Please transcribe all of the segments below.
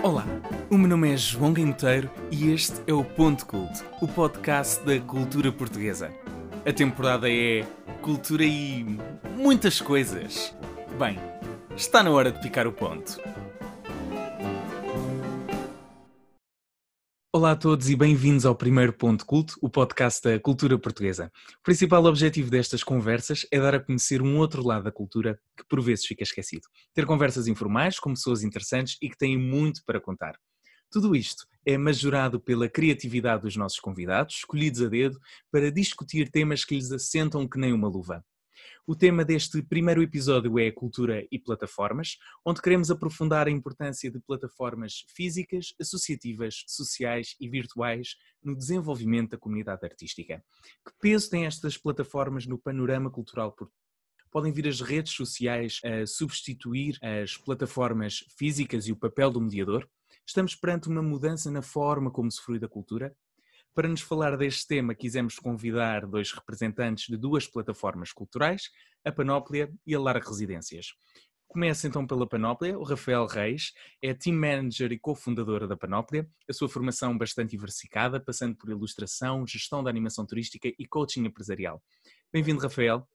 Olá, o meu nome é João Guimoteiro e este é o Ponto Culto, o podcast da cultura portuguesa. A temporada é cultura e muitas coisas. Bem, está na hora de picar o ponto. Olá a todos e bem-vindos ao primeiro Ponto Culto, o podcast da cultura portuguesa. O principal objetivo destas conversas é dar a conhecer um outro lado da cultura que por vezes fica esquecido. Ter conversas informais com pessoas interessantes e que têm muito para contar. Tudo isto é majorado pela criatividade dos nossos convidados, escolhidos a dedo, para discutir temas que lhes assentam que nem uma luva. O tema deste primeiro episódio é cultura e plataformas, onde queremos aprofundar a importância de plataformas físicas, associativas, sociais e virtuais no desenvolvimento da comunidade artística. Que peso têm estas plataformas no panorama cultural português? Podem vir as redes sociais a substituir as plataformas físicas e o papel do mediador? Estamos perante uma mudança na forma como se frui da cultura? Para nos falar deste tema, quisemos convidar dois representantes de duas plataformas culturais, a Panóplia e a Larga Residências. Começa então pela Panóplia. O Rafael Reis é team manager e cofundadora da Panóplia. A sua formação bastante diversificada, passando por ilustração, gestão da animação turística e coaching empresarial. Bem-vindo, Rafael.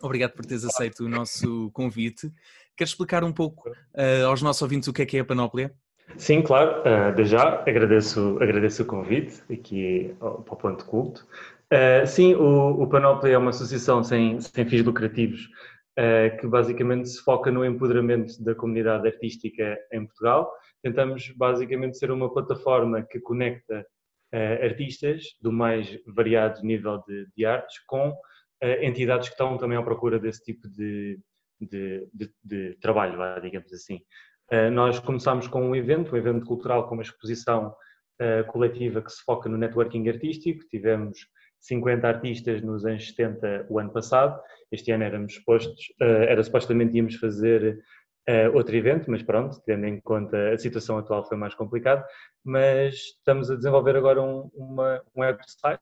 Obrigado por teres aceito o nosso convite. Queres explicar um pouco uh, aos nossos ouvintes o que é que é a Panóplia? Sim, claro. Uh, de já agradeço, agradeço o convite aqui para o Ponto Culto. Uh, sim, o, o é uma associação sem, sem fins lucrativos uh, que basicamente se foca no empoderamento da comunidade artística em Portugal. Tentamos basicamente ser uma plataforma que conecta uh, artistas do mais variado nível de, de artes com entidades que estão também à procura desse tipo de, de, de, de trabalho, digamos assim. Eh, nós começámos com um evento, um evento cultural com uma exposição uh, coletiva que se foca no networking artístico. Tivemos 50 artistas nos anos 70 o ano passado. Este ano éramos expostos, uh, era supostamente íamos fazer outro evento, mas pronto, tendo em conta a situação atual foi mais complicado. Mas estamos a desenvolver agora um, uma, um website,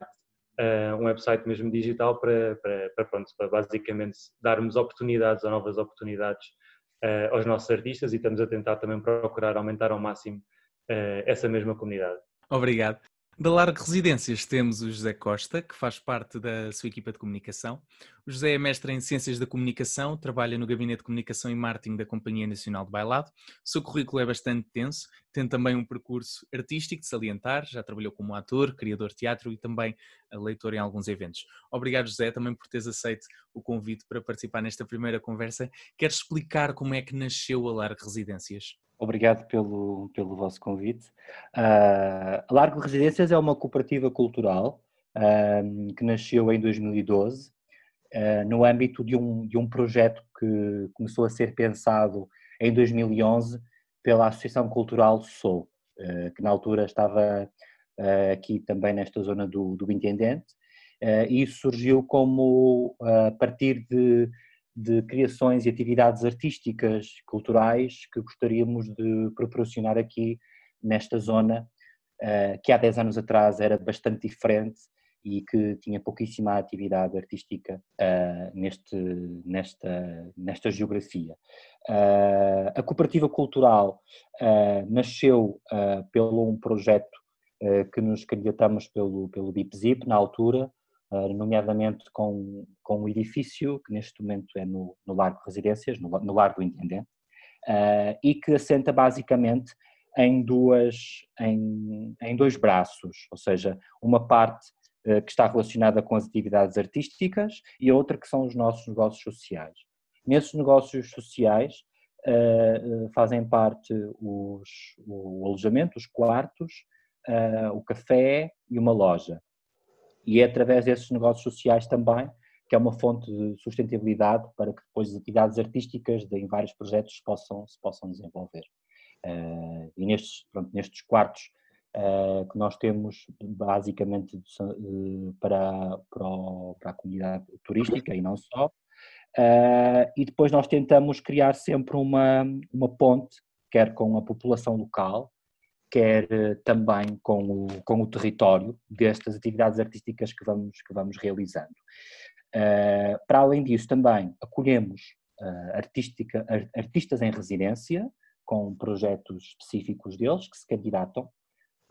um website mesmo digital para, para, para, pronto, para basicamente darmos oportunidades ou novas oportunidades uh, aos nossos artistas e estamos a tentar também procurar aumentar ao máximo uh, essa mesma comunidade. Obrigado. Da Larga Residências temos o José Costa, que faz parte da sua equipa de comunicação. O José é mestre em Ciências da Comunicação, trabalha no Gabinete de Comunicação e Marketing da Companhia Nacional de Bailado. O seu currículo é bastante tenso, tem também um percurso artístico de salientar, já trabalhou como ator, criador de teatro e também leitor em alguns eventos. Obrigado, José, também por teres aceito o convite para participar nesta primeira conversa. Queres explicar como é que nasceu a Larga Residências? Obrigado pelo, pelo vosso convite. Uh, Largo Residências é uma cooperativa cultural uh, que nasceu em 2012 uh, no âmbito de um, de um projeto que começou a ser pensado em 2011 pela Associação Cultural Sou, ah, que na altura estava aqui também nesta zona do, do Intendente, e surgiu como a partir de de criações e atividades artísticas, culturais que gostaríamos de proporcionar aqui nesta zona, eh, que há 10 anos atrás era bastante diferente e que tinha pouquíssima atividade artística uh, neste, nesta, nesta geografia. Uh, a cooperativa cultural nasceu pelo um projeto que nos candidatamos pelo, pelo BIPZIP na altura, eh, nomeadamente com, com um edifício que neste momento é no, no Largo Residências, no, no Largo Intendente, uh, e que assenta basicamente em, duas, em, em dois braços, ou seja, uma parte uh, que está relacionada com as atividades artísticas e outra que são os nossos negócios sociais. Nesses negócios sociais uh, fazem parte os, o alojamento, os quartos, o café e uma loja e é através desses negócios sociais também que é uma fonte de sustentabilidade para que depois as atividades artísticas de, em vários projetos possam, se possam desenvolver. Uh, e nestes, pronto, nestes quartos uh, que nós temos basicamente uh, para, para, o, para, a comunidade turística e não só, e depois nós tentamos criar sempre uma, uma ponte, quer com a população local, quer eh, também com o, com o território destas atividades artísticas que vamos, que vamos realizando. Uh, para além disso, também acolhemos uh, artística, artistas em residência, com projetos específicos deles que se candidatam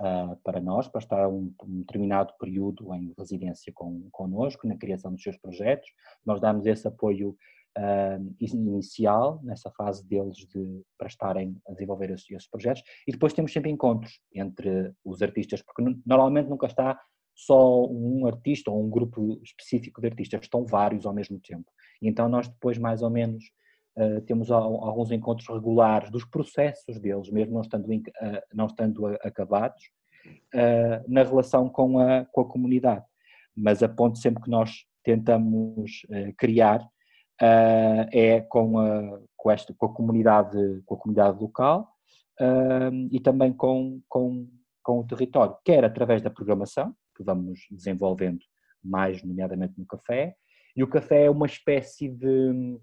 uh, para nós, para estar um, um, determinado período em residência com, connosco, na criação dos seus projetos. Nós damos esse apoio inicial, nessa fase deles de, para estarem a desenvolver esses, esses, projetos, e depois temos sempre encontros entre os artistas, porque normalmente nunca está só um artista ou um grupo específico de artistas, estão vários ao mesmo tempo. E então nós depois mais ou menos uh, temos alguns encontros regulares dos processos deles, mesmo não estando, uh, não estando acabados, uh, na relação com a, com a comunidade. Mas a ponto sempre que nós tentamos criar é com a, com, esta, com a comunidade, com a comunidade local e também com, com, com o território, quer através da programação, que vamos desenvolvendo mais nomeadamente no café, e o café é uma espécie de,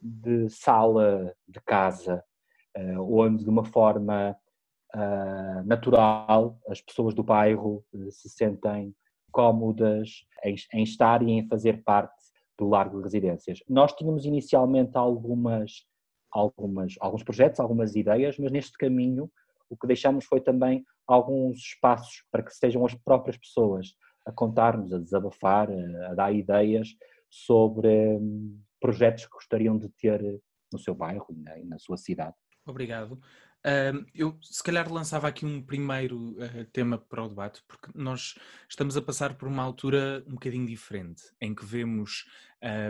de sala de casa, uh, onde de uma forma uh, natural as pessoas do bairro uh, se sentem cómodas em, em, estar e em fazer parte do Largo de Residências. Nós tínhamos inicialmente algumas, algumas, alguns projetos, algumas ideias, mas neste caminho o que deixamos foi também alguns espaços para que sejam as próprias pessoas a contar-nos, a desabafar, a, dar ideias sobre hum, projetos que gostariam de ter no seu bairro e na, e na sua cidade. Obrigado. Uh, eu se calhar lançava aqui um primeiro uh, tema para o debate, porque nós estamos a passar por uma altura um bocadinho diferente, em que vemos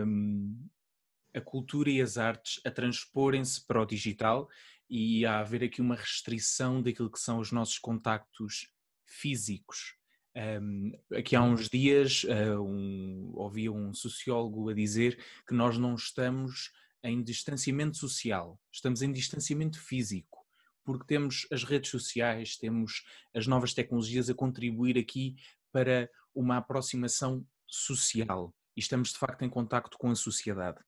um, a cultura e as artes a transporem-se para o digital e a haver aqui uma restrição daquilo que são os nossos contactos físicos. Um, aqui há uns dias uh, um, ouvia um sociólogo a dizer que nós não estamos em distanciamento social, estamos em distanciamento físico, porque temos as redes sociais, temos as novas tecnologias a contribuir aqui para uma aproximação social e estamos de facto em contacto com a sociedade.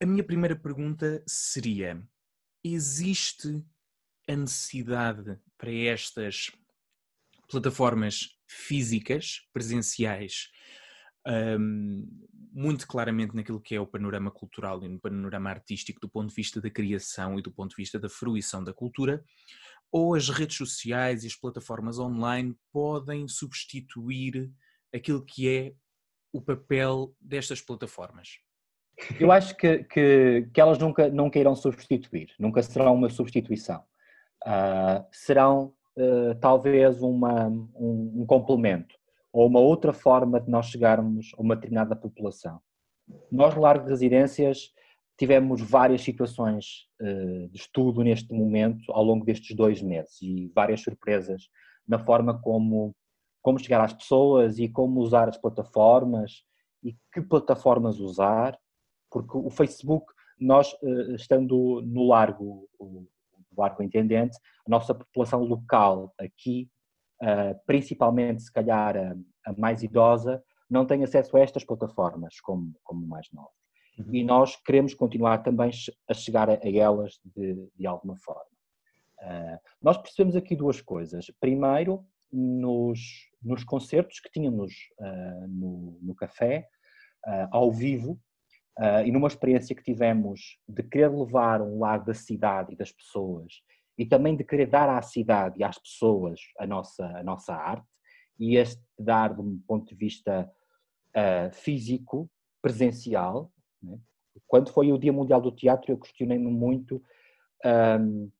A minha primeira pergunta seria: existe a necessidade para estas plataformas físicas, presenciais, um, muito claramente naquilo que é o panorama cultural e no panorama artístico do ponto de vista da criação e do ponto de vista da fruição da cultura, ou as redes sociais e as plataformas online podem substituir aquilo que é o papel destas plataformas? Eu acho que, que, que, elas nunca, nunca irão substituir, nunca serão uma substituição. Uh, serão uh, talvez uma, um, um, complemento ou uma outra forma de nós chegarmos a uma determinada população. Nós, no Largo de Residências, tivemos várias situações uh, de estudo neste momento ao longo destes dois meses e várias surpresas na forma como, como chegar às pessoas e como usar as plataformas e que plataformas usar porque o Facebook, nós eh, estando no largo, o largo intendente, a nossa população local aqui, eh, principalmente se calhar a, mais idosa, não tem acesso a estas plataformas como, como mais novos. Uhum. E nós queremos continuar também a chegar a, elas de, de alguma forma. Uh, nós percebemos aqui duas coisas. Primeiro, nos, nos concertos que tínhamos uh, no, no café, ao vivo, Uh, e numa experiência que tivemos de querer levar um lado da cidade e das pessoas e também de querer dar à cidade e às pessoas a nossa, a nossa arte e este dar de um ponto de vista uh, físico, presencial. Né? Quando foi o Dia Mundial do Teatro eu questionei-me muito um,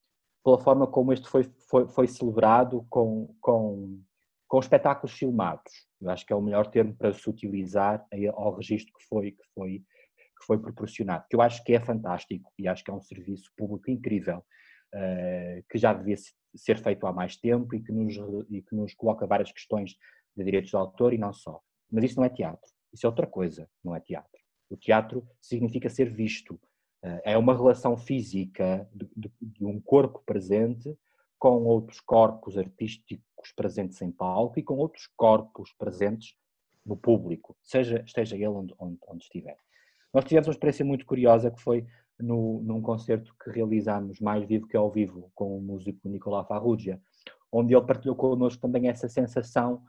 pela forma como este foi, foi, foi celebrado com, com, com espetáculos filmados. Eu acho que é o melhor termo para se utilizar ao registro que foi, que foi que foi proporcionado, que eu acho que é fantástico e acho que é um serviço público incrível, que já devia ser feito há mais tempo e que, nos, e que nos coloca várias questões de direitos de autor e não só. Mas isso não é teatro, isso é outra coisa, não é teatro. O teatro significa ser visto, uh, é uma relação física de, de, de um corpo presente com outros corpos artísticos presentes em palco e com outros corpos presentes no público, seja esteja ele onde, onde, onde estiver. Nós tivemos uma experiência muito curiosa que foi no, num concerto que realizámos mais vivo que ao vivo com o músico Nicolau Farrugia, onde ele partilhou connosco também essa sensação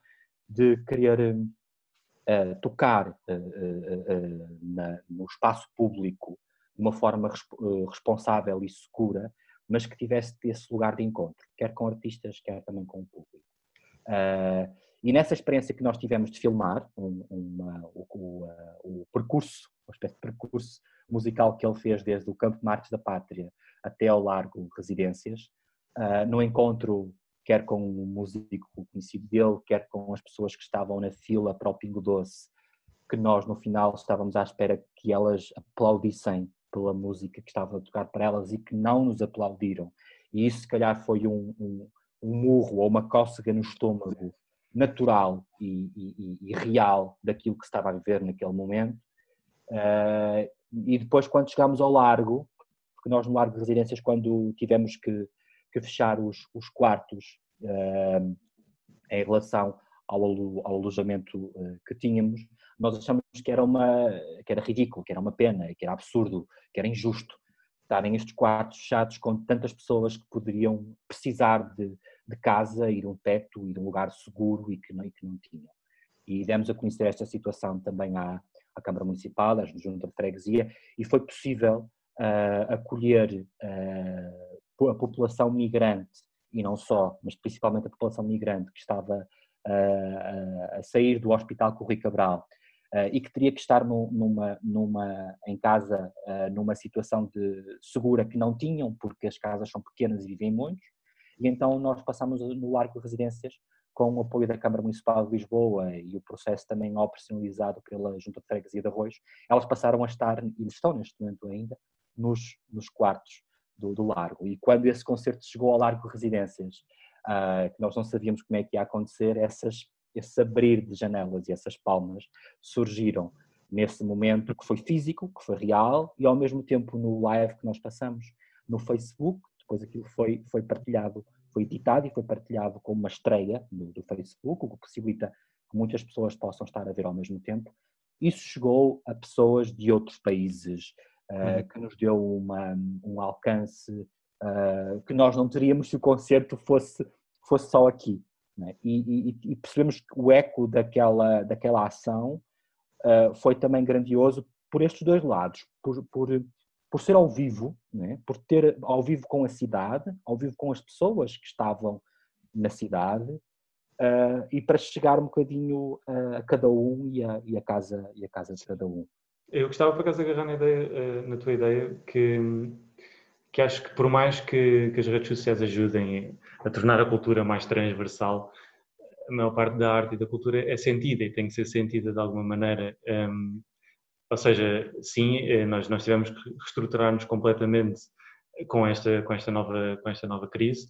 de querer uh, tocar uh, na, no espaço público de uma forma responsável e segura, mas que tivesse esse lugar de encontro, quer com artistas, quer também com o público. Uh, e nessa experiência que nós tivemos de filmar, um, o, o, o, percurso, uma espécie de percurso musical que ele fez desde o Campo Marques da Pátria até ao Largo Residências, uh, no encontro quer com o músico conhecido dele, quer com as pessoas que estavam na fila para o Pingo Doce, que nós no final estávamos à espera que elas aplaudissem pela música que estava a tocar para elas e que não nos aplaudiram. E isso, se calhar, foi um, um, um murro ou uma cócega no estômago natural e, e, e, real daquilo que estava a viver naquele momento. Uh, e depois, quando chegámos ao Largo, porque nós no Largo de Residências, quando tivemos que, que fechar os, os quartos uh, em relação ao, ao alojamento uh, que tínhamos, nós achamos que era, uma, que era ridículo, que era uma pena, que era absurdo, que era injusto estarem estes quartos fechados com tantas pessoas que poderiam precisar de, de casa de um teto de um lugar seguro e que não, e que não tinham. E demos a conhecer esta situação também à, à Câmara Municipal, à Junta de Freguesia, e foi possível uh, acolher uh, a população migrante, e não só, mas principalmente a população migrante que estava uh, a sair do Hospital Corri Cabral e que teria que estar no, numa, numa, em casa numa situação de segura que não tinham, porque as casas são pequenas e vivem muitos, e então nós passamos no Largo de Residências com o apoio da Câmara Municipal de Lisboa e o processo também operacionalizado pela Junta de Freguesia de Arroz, elas passaram a estar, e estão neste momento ainda, nos, nos quartos do, do Largo. E quando esse concerto chegou ao Largo de Residências, uh, que nós não sabíamos como é que ia acontecer, essas esse abrir de janelas e essas palmas surgiram nesse momento que foi físico, que foi real e ao mesmo tempo no live que nós passamos no Facebook, depois aquilo foi, foi partilhado, foi editado e foi partilhado como uma estreia do, do Facebook, o que possibilita que muitas pessoas possam estar a ver ao mesmo tempo. Isso chegou a pessoas de outros países, uh, que nos deu uma, um alcance uh, que nós não teríamos se o concerto fosse, fosse só aqui. Né? E, e, e, percebemos que o eco daquela, daquela ação uh, foi também grandioso por estes dois lados, por, por, por ser ao vivo, né? por ter ao vivo com a cidade, ao vivo com as pessoas que estavam na cidade, uh, e para chegar um bocadinho a cada um e a, e a, casa, e a casa de cada um. Eu gostava por acaso agarrar na, ideia, na tua ideia que, que acho que por mais que, que as redes sociais ajudem a tornar a cultura mais transversal, a maior parte da arte e da cultura é sentida e tem que ser sentida de alguma maneira. Um, ou seja, sim, eh, nós, nós tivemos que reestruturar-nos completamente com esta, com esta, nova, com esta nova crise.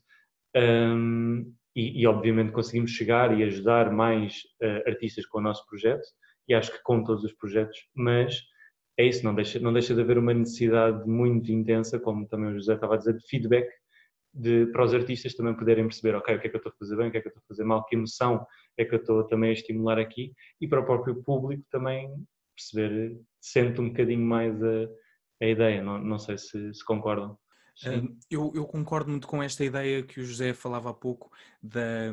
Um, e, e, obviamente conseguimos chegar e ajudar mais uh, artistas com o nosso projeto e acho que com todos os projetos, mas é isso, não deixa, não deixa de haver uma necessidade muito intensa, como também o José estava a dizer, de feedback de, para os artistas também poderem perceber, ok, o que é que eu estou a fazer bem, o que é que eu estou a fazer mal, que emoção é que eu estou também a estimular aqui e para o próprio público também perceber, sente um bocadinho mais a, a ideia, não, não sei se, se concordam. Eu, eu, concordo muito com esta ideia que o José falava há pouco da,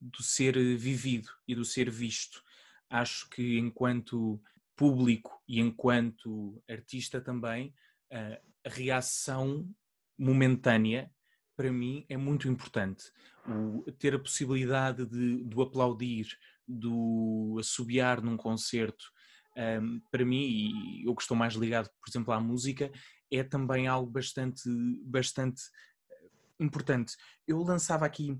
do ser vivido e do ser visto. Acho que enquanto público e enquanto artista também, a reação momentânea para mim é muito importante. O, ter a possibilidade de, do aplaudir, do assobiar num concerto, um, para mim, e eu que estou mais ligado, por exemplo, à música, é também algo bastante, bastante eh, importante. Eu lançava aqui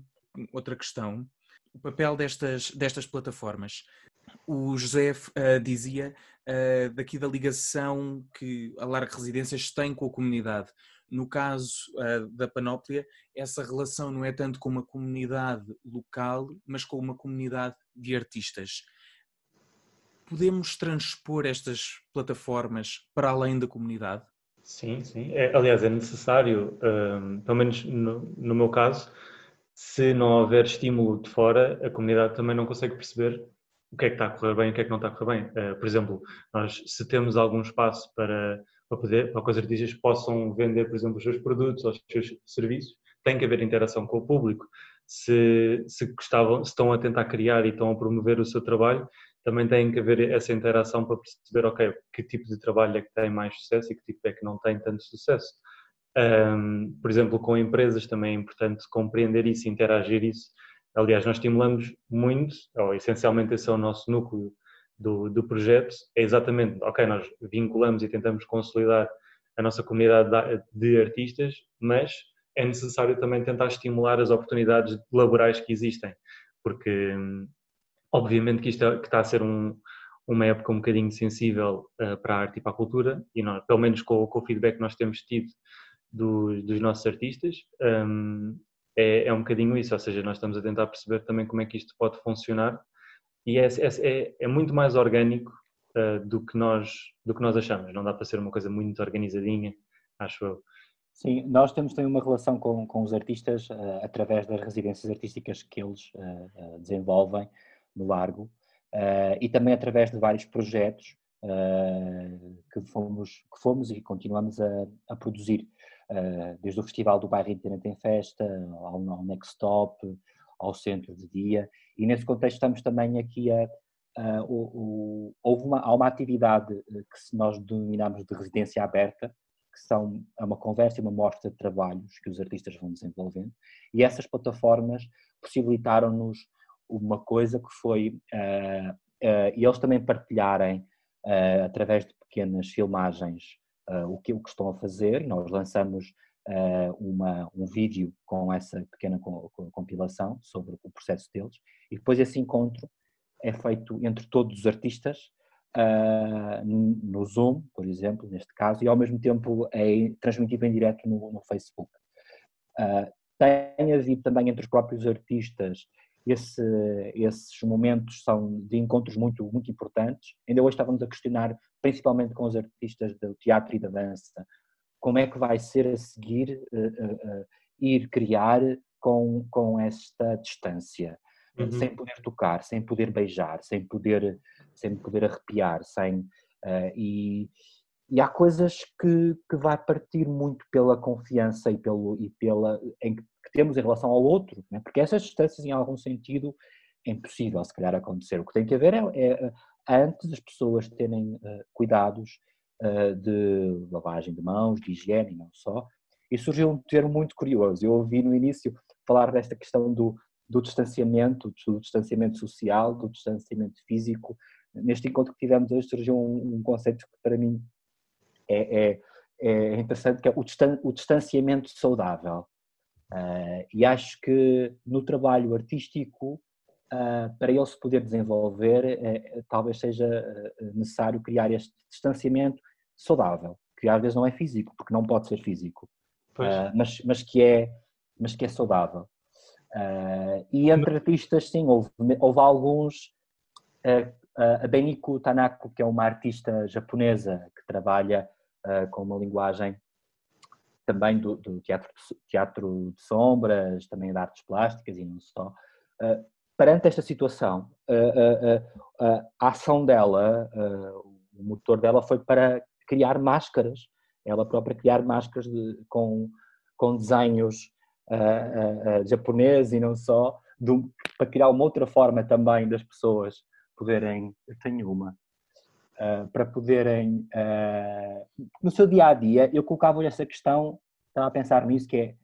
outra questão, o papel destas, destas plataformas. O José uh, dizia uh, daqui da ligação que a Larga Residências tem com a comunidade. No caso uh, da Panóplia, essa relação não é tanto com uma comunidade local, mas com uma comunidade de artistas. Podemos transpor estas plataformas para além da comunidade? Sim, sim. É, aliás, é necessário, um, pelo menos no, no meu caso, se não houver estímulo de fora, a comunidade também não consegue perceber o que é que está a correr bem e o que é que não está a correr bem. Uh, por exemplo, nós se temos algum espaço para para, poder, para que os artistas possam vender, por exemplo, os seus produtos ou os seus serviços, tem que haver interação com o público. Se, se, gostavam, se estão a tentar criar e estão a promover o seu trabalho, também tem que haver essa interação para perceber, ok, que tipo de trabalho é que tem mais sucesso e que tipo é que não tem tanto sucesso. Um, por exemplo, com empresas também é importante compreender isso, interagir isso. Aliás, nós estimulamos muito, ou essencialmente esse é o nosso núcleo do, do projeto, é exatamente, ok, nós vinculamos e tentamos consolidar a nossa comunidade de artistas, mas é necessário também tentar estimular as oportunidades laborais que existem, porque obviamente que isto é, que está a ser um, uma época um bocadinho sensível uh, para a arte e para a cultura, e nós, pelo menos com, com o feedback que nós temos tido dos, nossos artistas, um, é, é, um bocadinho isso, ou seja, nós estamos a tentar perceber também como é que isto pode funcionar e é, é, é muito mais orgânico uh, do, que nós, do que nós achamos, não dá para ser uma coisa muito organizadinha, acho eu. Sim, nós temos também uma relação com, com os artistas uh, através das residências artísticas que eles desenvolvem no Largo e também através de vários projetos que, fomos, que fomos e continuamos a, a produzir. Eh, desde o Festival do Bairro Internet em Festa, ao, ao Next Stop, ao Centro de Dia, e nesse contexto estamos também aqui a, houve uma, há uma atividade que nós denominamos de residência aberta, que são é uma conversa e uma mostra de trabalhos que os artistas vão desenvolvendo, e essas plataformas possibilitaram-nos uma coisa que foi uh, uh, eles também partilharem uh, através de pequenas filmagens o, que, o que estão a fazer. Nós lançamos uma, um vídeo com essa pequena compilação sobre o processo deles e depois esse encontro é feito entre todos os artistas uh, no Zoom, por exemplo, neste caso, e ao mesmo tempo é transmitido em direto no, no Facebook. Uh, tem havido também entre os próprios artistas esse, esses momentos são de encontros muito, muito importantes. Ainda hoje estávamos a questionar, principalmente com os artistas do teatro e da dança, como é que vai ser a seguir uh, uh, ir criar com, com esta distância, uhum. sem poder tocar, sem poder beijar, sem poder, sem poder arrepiar, sem, e, e há coisas que, que vai partir muito pela confiança e, pelo, e pela, em, que temos em relação ao outro, né? porque essas distâncias, em algum sentido, é impossível, se calhar, acontecer. O que tem que haver é, é antes as pessoas terem uh, cuidados uh, de lavagem de mãos, de higiene, não só. E surgiu um termo muito curioso. Eu ouvi no início falar desta questão do, do distanciamento, do distanciamento social, do distanciamento físico. Neste encontro que tivemos hoje surgiu um, um conceito que para mim é, é, é interessante, que é o, distan o distanciamento saudável. Uh, e acho que no trabalho artístico, uh, para ele se poder desenvolver, uh, talvez seja necessário criar este distanciamento saudável, que às vezes não é físico, porque não pode ser físico, mas, mas, que é, mas que é saudável. e entre artistas, sim, houve, houve alguns. a Beniko Tanako, que é uma artista japonesa que trabalha com uma linguagem também do, do teatro, teatro de sombras, também de artes plásticas e não só. Uh, perante esta situação, uh, uh, a ação dela, o motor dela foi para criar máscaras, ela própria criar máscaras de, com, com desenhos japoneses e não só, de, para criar uma outra forma também das pessoas poderem. Eu tenho uma para poderem, uh, no seu dia a dia, eu colocava-lhe essa questão, estava a pensar nisso, que é,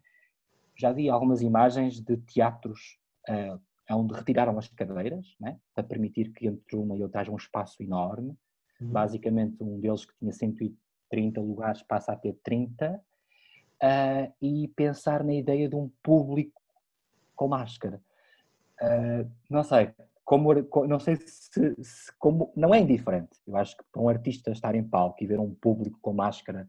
já vi algumas imagens de teatros uh, onde retiraram as cadeiras, né, para permitir que entre uma e outra haja um espaço enorme, uhum. basicamente um deles que tinha 130 lugares passa a ter 30, uh, e pensar na ideia de um público com máscara. Uh, não sei, como, não sei se, se, como não é indiferente. Eu acho que para um artista estar em palco e ver um público com máscara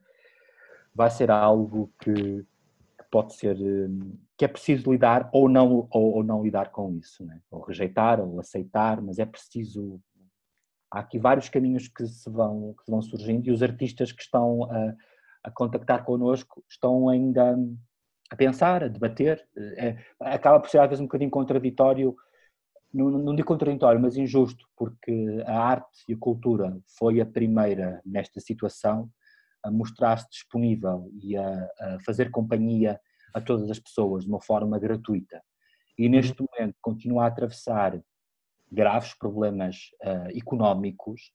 vai ser algo que, que pode ser que é preciso lidar ou não ou, ou não lidar com isso, né? ou rejeitar ou aceitar, mas é preciso há aqui vários caminhos que se vão que vão surgindo e os artistas que estão a, a contactar connosco estão ainda a pensar, a debater. É, acaba por ser às vezes um bocadinho contraditório não, não digo contraditório, mas injusto, porque a arte e a cultura foi a primeira nesta situação a mostrar-se disponível e a, a, fazer companhia a todas as pessoas de uma forma gratuita. E uhum. neste momento continua a atravessar graves problemas uh, económicos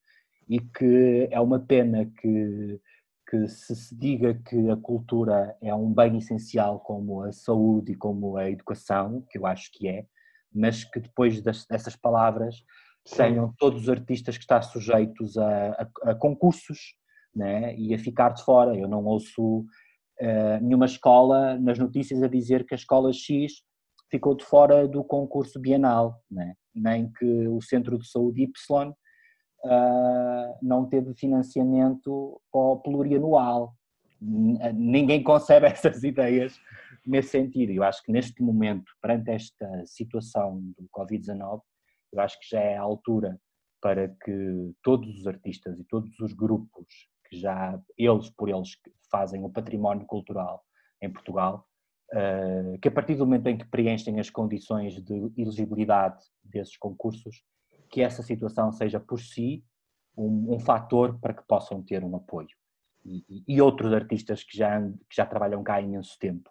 e que é uma pena que, que que se se diga que a cultura é um bem essencial como a saúde e como a educação, que eu acho que é, mas que depois das, dessas palavras Sim. tenham todos os artistas que estão sujeitos a, a, a concursos né, e a ficar de fora. Eu não ouço uh, nenhuma escola nas notícias a dizer que a escola X ficou de fora do concurso bienal, né, nem que o Centro de Saúde Y uh, não teve financiamento plurianual. Ninguém concebe essas ideias nesse sentido. Eu acho que neste momento, perante esta situação do Covid-19, eu acho que já é a altura para que todos os artistas e todos os grupos que já eles por eles fazem o património cultural em Portugal, ah, que a partir do momento em que preenchem as condições de elegibilidade desses concursos, que essa situação seja por si um, um fator para que possam ter um apoio. E, e, outros artistas que já, que já trabalham cá há imenso tempo.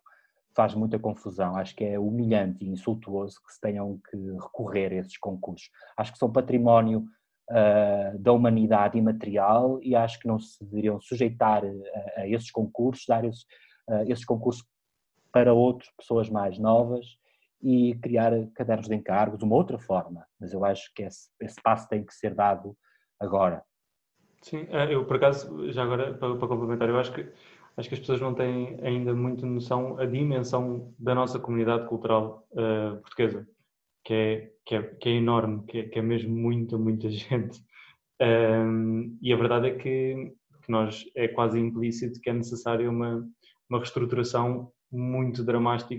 Faz muita confusão, acho que é humilhante e insultuoso que se tenham que recorrer a esses concursos. Acho que são património uh, da humanidade imaterial e acho que não se deveriam sujeitar a, a esses concursos, dar esses, uh, esses concursos para outras pessoas mais novas e criar cadernos de encargos, uma outra forma, mas eu acho que esse, esse passo tem que ser dado agora. Sim, eu por acaso, já agora para, para complementar, eu acho que acho que as pessoas não têm ainda muito noção a dimensão da nossa comunidade cultural uh, portuguesa, que é, que é, que é enorme, que é, que é mesmo muita, muita gente. Um, e a verdade é que, que, nós é quase implícito que é necessária uma, uma reestruturação muito dramática,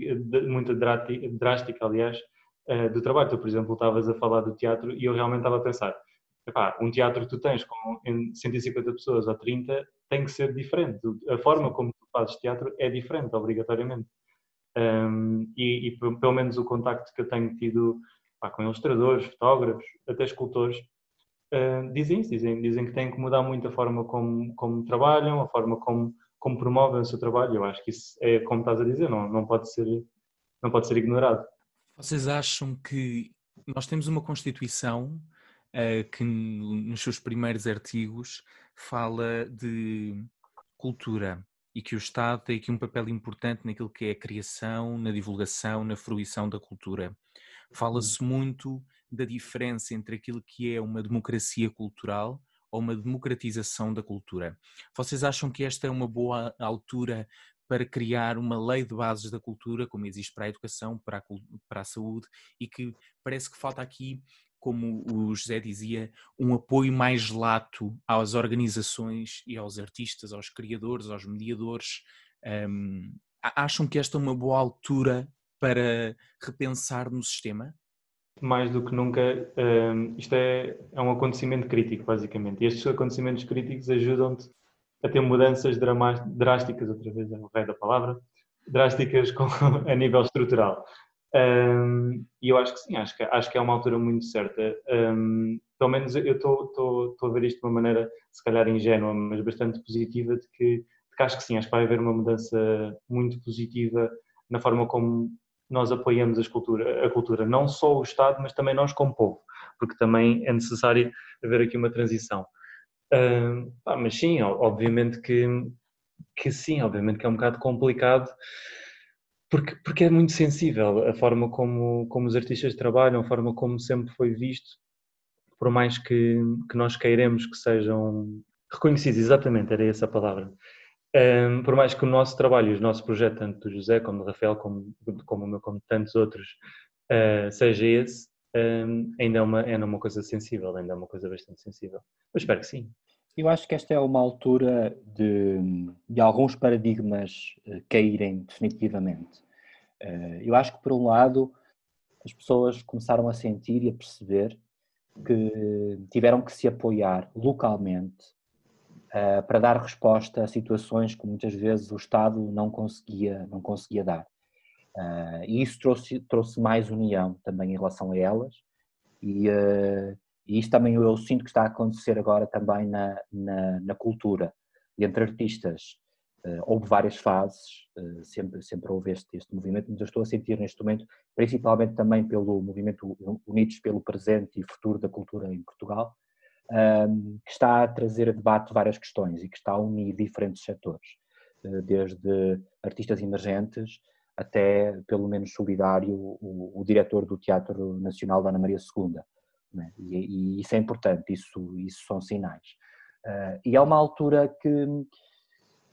muito drástica, aliás, uh, do trabalho. Tu, por exemplo, estavas a falar do teatro e eu realmente estava a pensar, epá, um teatro que tu tens com 150 pessoas ou 30 tem que ser diferente. A forma como tu fazes teatro é diferente, obrigatoriamente. Um, e, e, pelo menos o contacto que eu tenho tido com ilustradores, fotógrafos, até escultores, uh, dizem isso, dizem, dizem que têm que mudar muito a forma como, como trabalham, a forma como, como promovem o seu trabalho. Eu acho que isso é como estás a dizer, não, não, pode, ser, não pode ser ignorado. Vocês acham que nós temos uma Constituição que nos seus primeiros artigos fala de cultura e que o Estado tem aqui um papel importante naquilo que é a criação, na divulgação, na fruição da cultura. Fala-se uhum. muito da diferença entre aquilo que é uma democracia cultural ou uma democratização da cultura. Vocês acham que esta é uma boa altura para criar uma lei de bases da cultura, como existe para a educação, para a, para a saúde, e que parece que falta aqui como o José dizia, um apoio mais lato às organizações e aos artistas, aos criadores, aos mediadores. Um, acham que esta é uma boa altura para repensar no sistema? Mais do que nunca, um, isto é, é um acontecimento crítico, basicamente. E estes acontecimentos críticos ajudam-te a ter mudanças drásticas, outra vez é o rei da palavra, drásticas com, a nível estrutural. Um, e eu acho que sim, acho que, acho que é uma altura muito certa. Um, pelo menos eu estou a ver isto de uma maneira, se calhar ingênua, mas bastante positiva, de que, de que acho que sim, acho que vai haver uma mudança muito positiva na forma como nós apoiamos a cultura, a cultura, não só o Estado, mas também nós como povo, porque também é necessário haver aqui uma transição. Pá, mas sim, obviamente que, que sim, obviamente que é um bocado complicado porque, porque é muito sensível a forma como, como os artistas trabalham, a forma como sempre foi visto, por mais que, que nós queiremos que sejam reconhecidos, exatamente, era essa a palavra. Um, por mais que o nosso trabalho, os nossos projetos, tanto do José como do Rafael, como, como o meu, como tantos outros, uh, seja esse, um, ainda, é uma, ainda é uma coisa sensível, ainda é uma coisa bastante sensível. Eu espero que sim. Eu acho que esta é uma altura de, de alguns paradigmas uh, caírem definitivamente. Uh, eu acho que, por um lado, as pessoas começaram a sentir e a perceber que tiveram que se apoiar localmente uh, para dar resposta a situações que muitas vezes o Estado não conseguia, não conseguia dar. e isso trouxe, trouxe mais união também em relação a elas e e isto também eu sinto que está a acontecer agora também na, na, na cultura. Entre artistas houve várias fases, uh, sempre, sempre houve este, este movimento, mas eu estou a sentir neste momento, principalmente também pelo movimento Unidos pelo Presente e Futuro da Cultura em Portugal, um, que está a trazer a debate várias questões e que está a unir diferentes setores, uh, desde artistas emergentes até, pelo menos solidário, o, o diretor do Teatro Nacional da Ana Maria II. Né? E, e, isso é importante, isso, isso são sinais. E é uma altura que,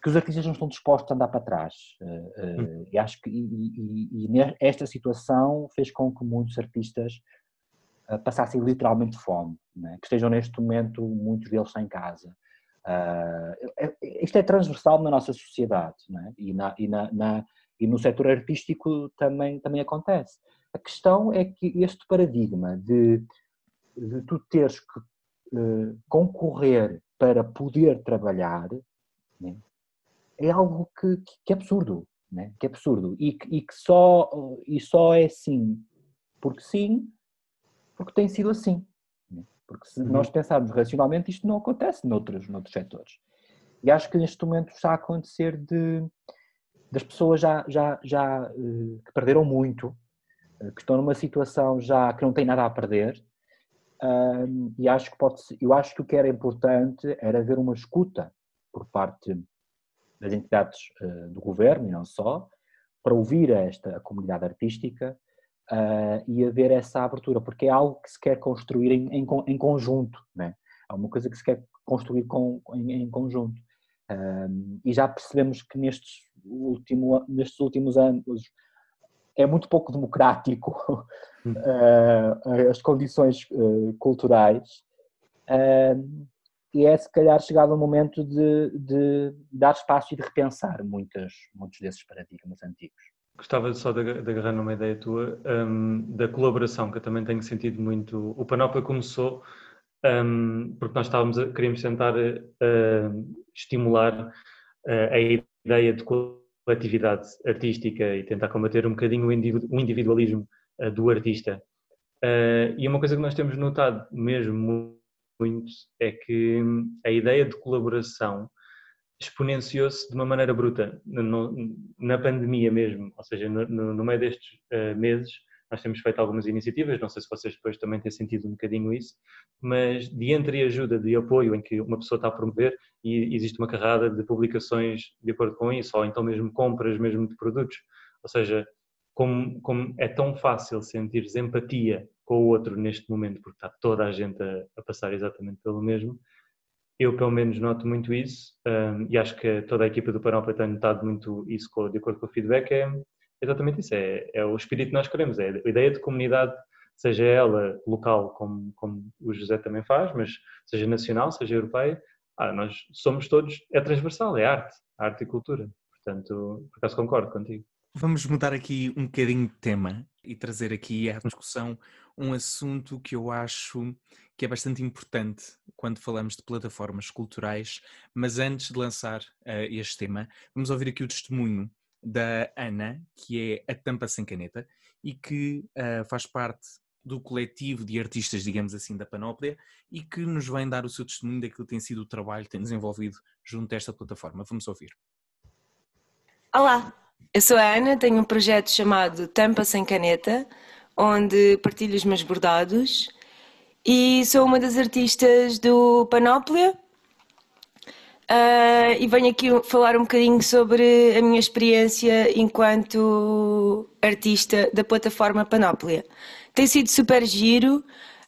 que os artistas não estão dispostos a andar para trás. Uh, uh, e acho que e, e, e, esta situação fez com que muitos artistas passassem literalmente fome, né? que estejam neste momento, muitos deles sem casa. É, isto é transversal na nossa sociedade né? e, na, e, na, na, e no setor artístico também, também acontece. A questão é que este paradigma de, de tu teres que concorrer para poder trabalhar né, é algo que, que, é absurdo, né, que é absurdo e, e que só, e só é assim porque sim, porque tem sido assim. Né? Porque se uhum. nós pensarmos racionalmente, isto não acontece noutros, noutros setores. E acho que neste momento está a acontecer de, das pessoas já, já, já uh, que perderam muito, uh, que estão numa situação já que não têm nada a perder, um, e acho que pode eu acho que o que era importante era haver uma escuta por parte das entidades uh, do governo e não só, para ouvir esta comunidade artística uh, e haver essa abertura, porque é algo que se quer construir em, em, em conjunto, né? é uma coisa que se quer construir com, em, em conjunto. Um, e já percebemos que nestes, último, nestes últimos anos é muito pouco democrático uh, as condições uh, culturais uh, e é se calhar chegado o momento de, de, dar espaço e de repensar muitos, muitos desses paradigmas antigos. Gostava só de, agarrar numa ideia tua um, da colaboração, que eu também tenho sentido muito. O Panóplia começou um, porque nós estávamos a, queríamos tentar estimular a ideia de coletividade artística e tentar combater um bocadinho o individualismo uh, do artista. Uh, e uma coisa que nós temos notado mesmo muito é que a ideia de colaboração exponenciou-se de uma maneira bruta no, na pandemia mesmo, ou seja, no, no meio destes uh, meses nós temos feito algumas iniciativas, não sei se vocês depois também têm sentido um bocadinho isso, mas de entreajuda, de apoio em que uma pessoa está a promover e existe uma carrada de publicações de acordo com isso, ou então mesmo compras mesmo de produtos. Ou seja, como, como é tão fácil sentir empatia com o outro neste momento, porque está toda a gente a, a passar exatamente pelo mesmo, eu pelo menos noto muito isso um, e acho que toda a equipa do Panóplia tem notado muito isso de acordo com o feedback, é exatamente isso, é, é o espírito que nós queremos, é a ideia de comunidade, seja ela local, como, como o José também faz, mas seja nacional, seja europeia, ah, nós somos todos, é transversal, é arte, arte e cultura. Portanto, por acaso concordo contigo. Vamos mudar aqui um bocadinho de tema e trazer aqui à discussão um assunto que eu acho que é bastante importante quando falamos de plataformas culturais, mas antes de lançar uh, este tema, vamos ouvir aqui o testemunho da Ana, que é a Tampa Sem Caneta e que uh, faz parte do coletivo de artistas, digamos assim, da Panóplia e que nos vem dar o seu testemunho daquilo que tem sido o trabalho que tem desenvolvido junto a esta plataforma. Vamos ouvir. Olá, eu sou a Ana, tenho um projeto chamado Tampa Sem Caneta, onde partilho os meus bordados e sou uma das artistas do Panóplia Uh, e venho aqui falar um bocadinho sobre a minha experiência enquanto artista da plataforma Panóplia. Tem sido super giro,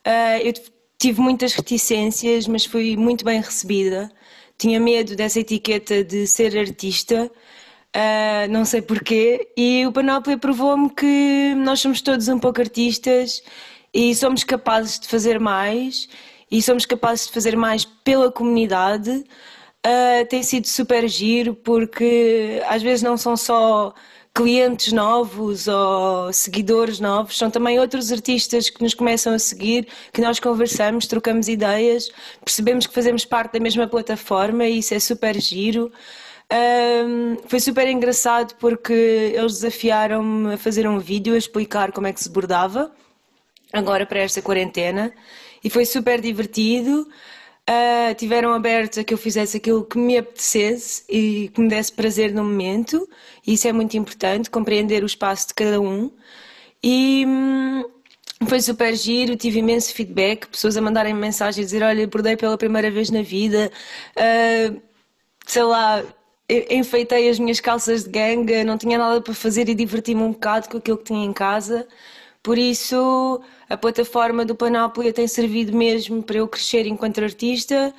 uh, eu tive muitas reticências, mas fui muito bem recebida. Tinha medo dessa etiqueta de ser artista, uh, não sei porquê, e o Panóplia provou-me que nós somos todos um pouco artistas e somos capazes de fazer mais, e somos capazes de fazer mais pela comunidade. Uh, tem sido super giro porque às vezes não são só clientes novos ou seguidores novos, são também outros artistas que nos começam a seguir, que nós conversamos, trocamos ideias, percebemos que fazemos parte da mesma plataforma e isso é super giro. Um, foi super engraçado porque eles desafiaram-me a fazer um vídeo a explicar como é que se bordava agora para esta quarentena e foi super divertido. Uh, tiveram abertos a que eu fizesse aquilo que me apetecesse e que me desse prazer no momento, e isso é muito importante, compreender o espaço de cada um. E hum, Foi super giro, tive imenso feedback, pessoas a mandarem mensagens a dizer: Olha, bordei pela primeira vez na vida, uh, sei lá, enfeitei as minhas calças de ganga, não tinha nada para fazer e diverti-me um bocado com aquilo que tinha em casa. Por isso, a plataforma do Panóplia tem servido mesmo para eu crescer enquanto artista,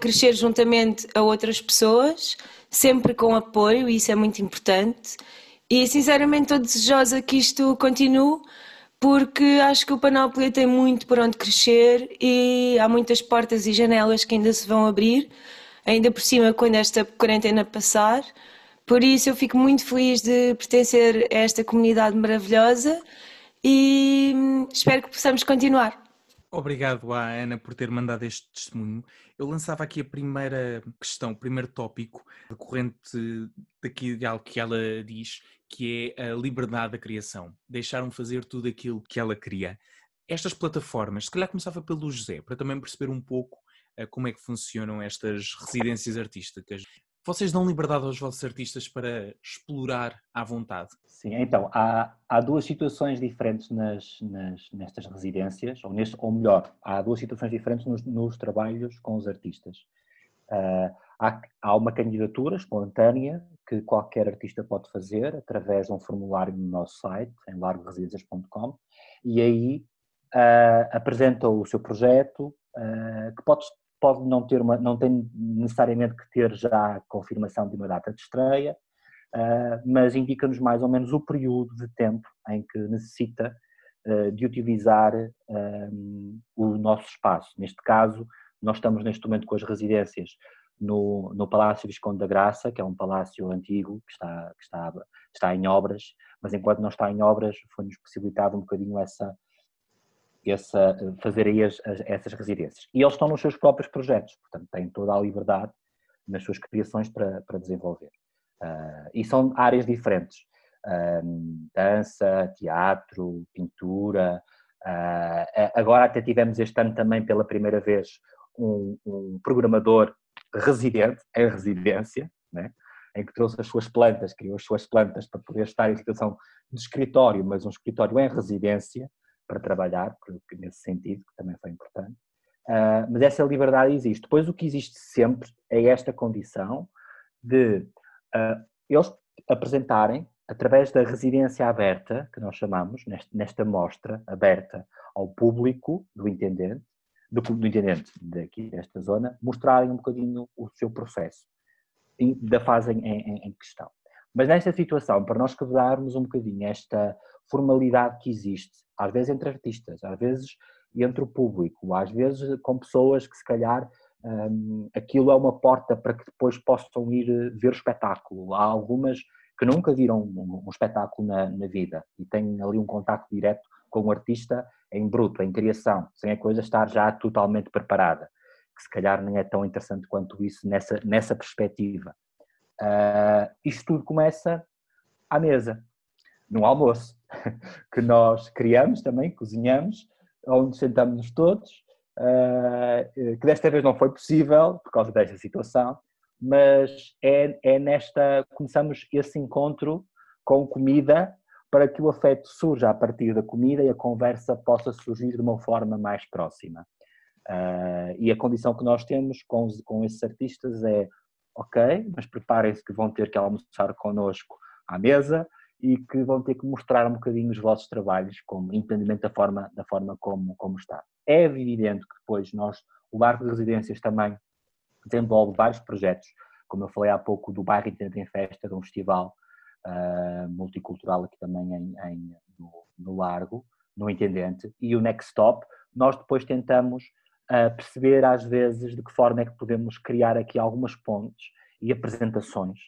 crescer juntamente a outras pessoas, sempre com apoio, e isso é muito importante. E sinceramente estou desejosa que isto continue, porque acho que o Panóplia tem muito por onde crescer e há muitas portas e janelas que ainda se vão abrir, ainda por cima quando esta quarentena passar. Por isso eu fico muito feliz de pertencer a esta comunidade maravilhosa e hum, espero que possamos continuar. Obrigado à Ana por ter mandado este testemunho. Eu lançava aqui a primeira questão, o primeiro tópico, decorrente daqui de algo que ela diz, que é a liberdade da criação. Deixaram fazer tudo aquilo que ela queria. Estas plataformas, se calhar começava pelo José, para também perceber um pouco como é que funcionam estas residências artísticas. Vocês dão liberdade aos vossos artistas para explorar à vontade? Sim, então, há, há duas situações diferentes nas, nas, nestas residências, ou, neste, ou melhor, há duas situações diferentes nos, nos trabalhos com os artistas. Uh, há, há uma candidatura espontânea que qualquer artista pode fazer através de um formulário no nosso site, em largoresidências.com, e aí uh, apresenta o seu projeto, uh, que pode, pode não ter uma, não tem necessariamente que ter já confirmação de uma data de estreia, uh, mas indica-nos mais ou menos o período de tempo em que necessita de utilizar um, o nosso espaço. Neste caso, nós estamos neste momento com as residências no, no Palácio Visconde da Graça, que é um palácio antigo que está, que está, está em obras, mas enquanto não está em obras foi-nos possibilitado um bocadinho essa, essa, fazer aí as, as, essas residências. E eles estão nos seus próprios projetos, portanto têm toda a liberdade nas suas criações para, para desenvolver. Uh, e são áreas diferentes, uh, dança, teatro, pintura, uh, agora até tivemos este ano também pela primeira vez um, um programador residente, em residência, né? em que trouxe as suas plantas, criou as suas plantas para poder estar em situação de escritório, mas um escritório em residência para trabalhar, porque nesse sentido, que também foi importante. Uh, mas essa liberdade existe. Depois, o que existe sempre é esta condição de uh, eles apresentarem, através da residência aberta, que nós chamamos, nesta mostra aberta ao público do intendente, do, do intendente daqui desta zona mostrarem um bocadinho o seu processo da fase em, em, em questão. Mas nesta situação, para nós quebrarmos um bocadinho esta formalidade que existe, às vezes entre artistas, às vezes entre o público, às vezes com pessoas que se calhar um, aquilo é uma porta para que depois possam ir eh, ver o espetáculo. Há algumas que nunca viram um, um espetáculo na, na, vida e têm ali um contato direto com o artista em bruto, em criação, sem a coisa estar já totalmente preparada, que se calhar nem é tão interessante quanto isso nessa, nessa perspectiva. Uh, isto tudo começa à mesa, no almoço, que nós criamos também, cozinhamos, onde sentamos-nos todos, uh, que desta vez não foi possível por causa desta situação, mas é, é nesta, começamos esse encontro com comida para que o afeto surja a partir da comida e a conversa possa surgir de uma forma mais próxima. Uh, e a condição que nós temos com, com esses artistas é, ok, mas preparem-se que vão ter que almoçar connosco à mesa e que vão ter que mostrar um bocadinho os vossos trabalhos, como independente da forma, da forma como, como está. É evidente que depois nós, o Barco de Residências também desenvolve vários projetos, como eu falei há pouco do Bairro Intendente em Festa, de um festival uh, multicultural aqui também em, em no, no, Largo, no Intendente, e o Next Stop, nós depois tentamos uh, perceber às vezes de que forma é que podemos criar aqui algumas pontes e apresentações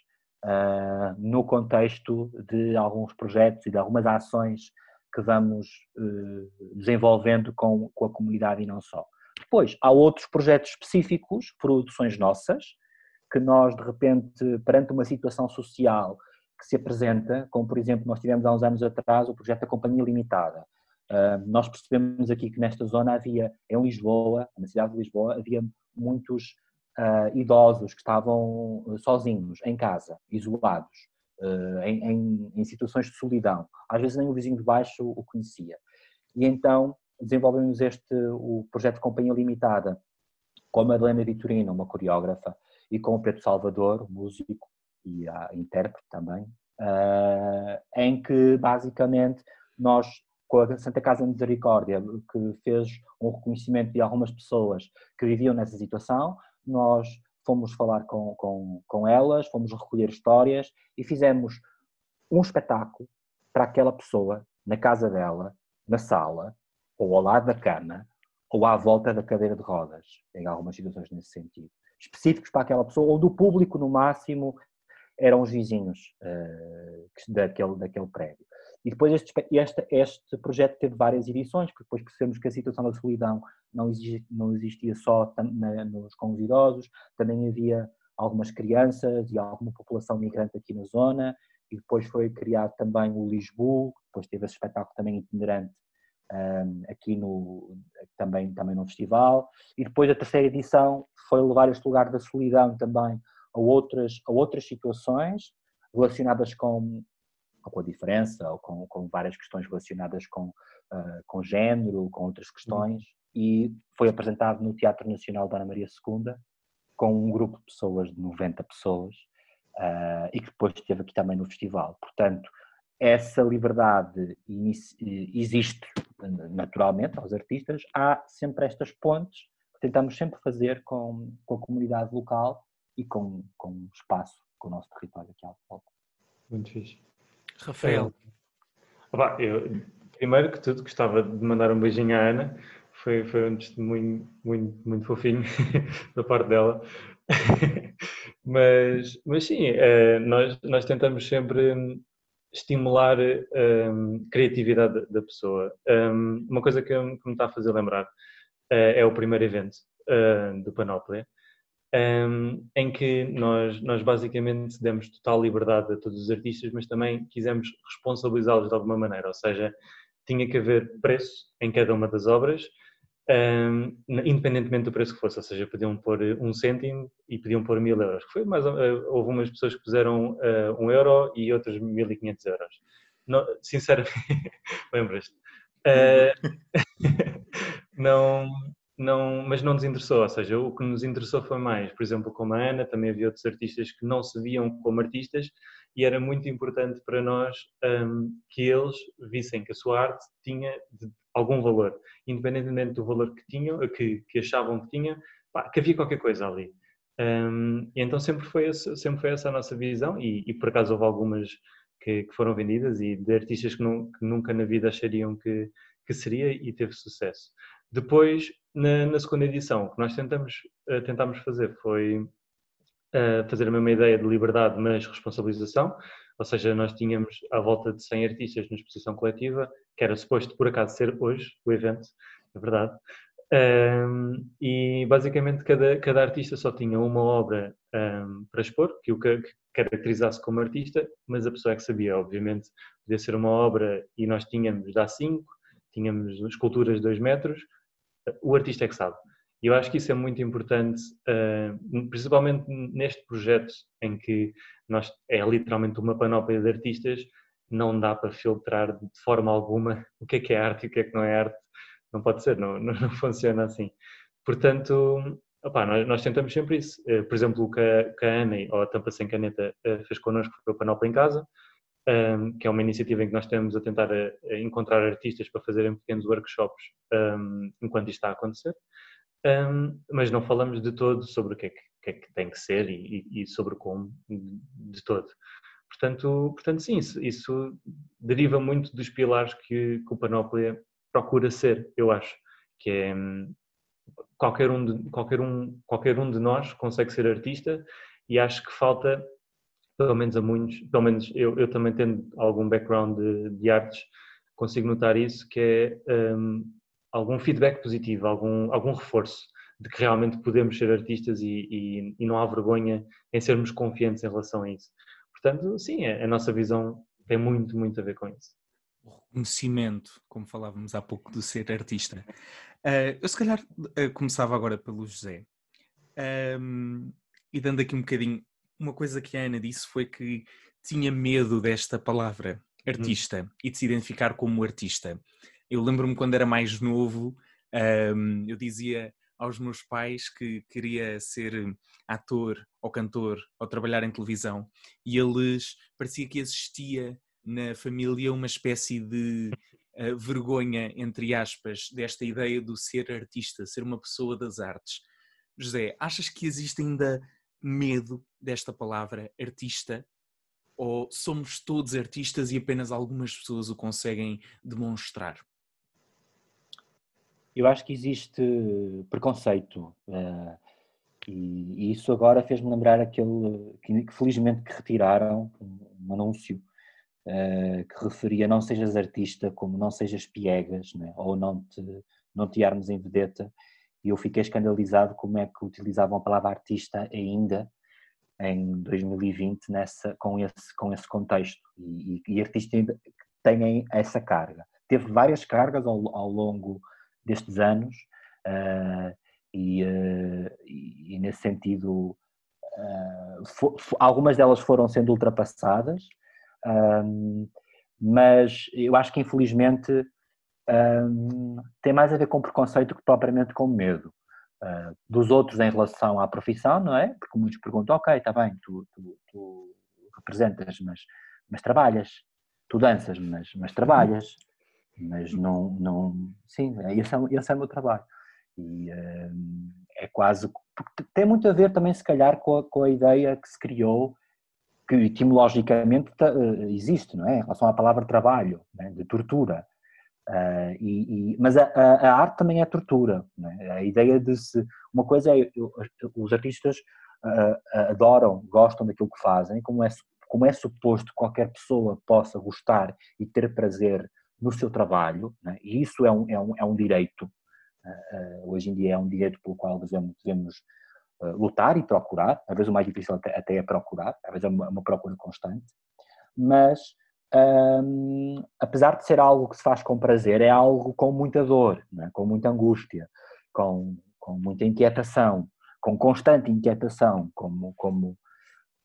uh, no contexto de alguns projetos e de algumas ações que vamos desenvolvendo com, com a comunidade e não só. Depois, há outros projetos específicos, produções nossas, que nós, de repente, perante uma situação social que se apresenta, como por exemplo nós tivemos há uns anos atrás o projeto da Companhia Limitada. Uh, nós percebemos aqui que nesta zona havia, em Lisboa, na cidade de Lisboa, havia muitos uh, idosos que estavam sozinhos, em casa, isolados, uh, em, em, em, situações de solidão. Às vezes nem o vizinho de baixo o conhecia. E então desenvolvemos este, o projeto Companhia Limitada, com a Madalena Vitorino, uma coreógrafa, e com o Pedro Salvador, músico e a intérprete também, em que basicamente nós, com a Santa Casa Misericórdia, que fez um reconhecimento de algumas pessoas que viviam nessa situação, nós fomos falar com, com, com elas, fomos recolher histórias e fizemos um espetáculo para aquela pessoa, na casa dela, na sala, ou ao lado da cama, ou à volta da cadeira de rodas, em algumas situações nesse sentido. Específicos para aquela pessoa, ou do público no máximo, eram os vizinhos uh, daquele, daquele prédio. E depois este, este, este projeto teve várias edições, porque depois percebemos que a situação da solidão não existia, não existia só na, nos, com os idosos, também havia algumas crianças e alguma população migrante aqui na zona, e depois foi criado também o Lisboa, depois teve esse espetáculo também itinerante um, aqui no, também, também no festival, e depois a terceira edição foi levar este lugar da solidão também a outras, a outras situações relacionadas com, com a diferença ou com, com várias questões relacionadas com, uh, com género, com outras questões, uhum. e foi apresentado no Teatro Nacional da Ana Maria II com um grupo de pessoas, de 90 pessoas, uh, e que depois esteve aqui também no festival. Portanto, essa liberdade existe naturalmente aos artistas, há sempre estas pontes que tentamos sempre fazer com, com a comunidade local e com, com o espaço, com o nosso território aqui à volta. Muito fixe. Rafael. Ah, eu, primeiro que tudo, gostava de mandar um beijinho à Ana. Foi, foi um testemunho muito, muito fofinho da parte dela. mas, mas sim, eh, nós, nós tentamos sempre estimular a um, criatividade da pessoa. Um, uma coisa que, me está a fazer lembrar uh, é o primeiro evento uh, do Panóplia, um, em que nós, nós basicamente demos total liberdade a todos os artistas, mas também quisemos responsabilizá-los de alguma maneira, ou seja, tinha que haver preço em cada uma das obras, um, independentemente do preço que fosse, ou seja, podiam pôr um cêntimo e podiam pôr mil euros. Foi mais, uh, houve umas pessoas que puseram uh, um euro e outras mil e quinhentos euros. Não, sinceramente, lembras-te? Uh, não, não, mas não nos interessou, ou seja, o que nos interessou foi mais, por exemplo, como a Ana, também havia outros artistas que não se viam como artistas e era muito importante para nós um, que eles vissem que a sua arte tinha algum valor, independentemente do valor que tinham, que, que achavam que tinha, pá, que havia qualquer coisa ali. Um, e então sempre foi, esse, sempre foi essa a nossa visão e, e por acaso houve algumas que, que, foram vendidas e de artistas que, que nunca na vida achariam que, que seria e teve sucesso. Depois, na, na segunda edição, o que nós tentamos, uh, tentámos fazer foi uh, fazer a mesma ideia de liberdade, mas responsabilização, ou seja, nós tínhamos à volta de 100 artistas na exposição coletiva, que era suposto por acaso ser hoje o evento, é verdade, um, e basicamente cada, cada artista só tinha uma obra um, para expor, que o que caracterizasse como artista, mas a pessoa é que sabia, obviamente, podia ser uma obra e nós tínhamos da 5, tínhamos esculturas de 2 metros, o artista é que sabe. E eu acho que isso é muito importante, uh, principalmente neste projeto em que nós é literalmente uma panóplia de artistas, não dá para filtrar de forma alguma o que é que é arte e o que é que não é arte. Não pode ser, não, não, funciona assim. Portanto, opa, nós, nós, tentamos sempre isso. Uh, por exemplo, o que a, que a Ana, ou a Tampa Sem Caneta, uh, fez connosco foi o Panóplia em Casa, um, que é uma iniciativa em que nós estamos a tentar a, a encontrar artistas para fazerem pequenos workshops um, enquanto isto está a acontecer. Um, mas não falamos de todo sobre o que é que, que, é que tem que ser e, e, sobre como de todo. Portanto, portanto sim, isso, isso deriva muito dos pilares que, que o Panóplia procura ser, eu acho, que é qualquer um, de, qualquer, um, qualquer um de nós consegue ser artista e acho que falta pelo menos a muitos, pelo menos eu, eu também tendo algum background de, de artes, consigo notar isso, que é um, algum feedback positivo, algum, algum reforço de que realmente podemos ser artistas e, e, e, não há vergonha em sermos confiantes em relação a isso. Portanto, sim, a, a nossa visão tem muito, muito a ver com isso. O reconhecimento, como falávamos há pouco, do ser artista. Uh, eu se calhar uh, começava agora pelo José. Um, e dando aqui um bocadinho uma coisa que a Ana disse foi que tinha medo desta palavra, artista, hum. e de se identificar como artista. Eu lembro-me quando era mais novo, um, eu dizia aos meus pais que queria ser ator ou cantor ou trabalhar em televisão e eles parecia que existia na família uma espécie de uh, vergonha, entre aspas, desta ideia do ser artista, ser uma pessoa das artes. José, achas que existe ainda medo desta palavra artista? Ou somos todos artistas e apenas algumas pessoas o conseguem demonstrar? Eu acho que existe preconceito uh, e, isso agora fez-me lembrar aquele que, que, felizmente que retiraram um, anúncio uh, que referia não sejas artista como não sejas piegas né? ou não te, não te armes em vedeta e eu fiquei escandalizado como é que utilizavam a palavra artista ainda em 2020 nessa, com, esse, com esse contexto e, e, e artista têm essa carga. Teve várias cargas ao, ao longo destes anos uh, e, uh, e, nesse sentido uh, algumas delas foram sendo ultrapassadas, um, mas eu acho que infelizmente um, tem mais a ver com preconceito que propriamente com medo. Dos outros em relação à profissão, não é? Porque muitos perguntam, ok, está bem, tu, tu, tu representas, mas, mas trabalhas, tu danças, mas, mas trabalhas, mas não, não sim, esse é, esse é o meu trabalho. E uh, é quase, tem muito a ver também se calhar com a, com a ideia que se criou, que etimologicamente uh, existe, não é? Em relação à palavra trabalho, né? de tortura. Uh, e, e, mas a, a, a, arte também é tortura. É? A ideia de se. Uma coisa é. Os artistas uh, adoram, gostam daquilo que fazem, como é, como é suposto que qualquer pessoa possa gostar e ter prazer no seu trabalho, né? e isso é um, é um, é um direito, uh, hoje em dia é um direito pelo qual devemos, devemos lutar e procurar, às vezes o mais difícil até, até é procurar, às vezes é uma, uma procura constante, mas um, apesar de ser algo que se faz com prazer, é algo com muita dor, né? com muita angústia, com, com muita inquietação, com constante inquietação, como, como,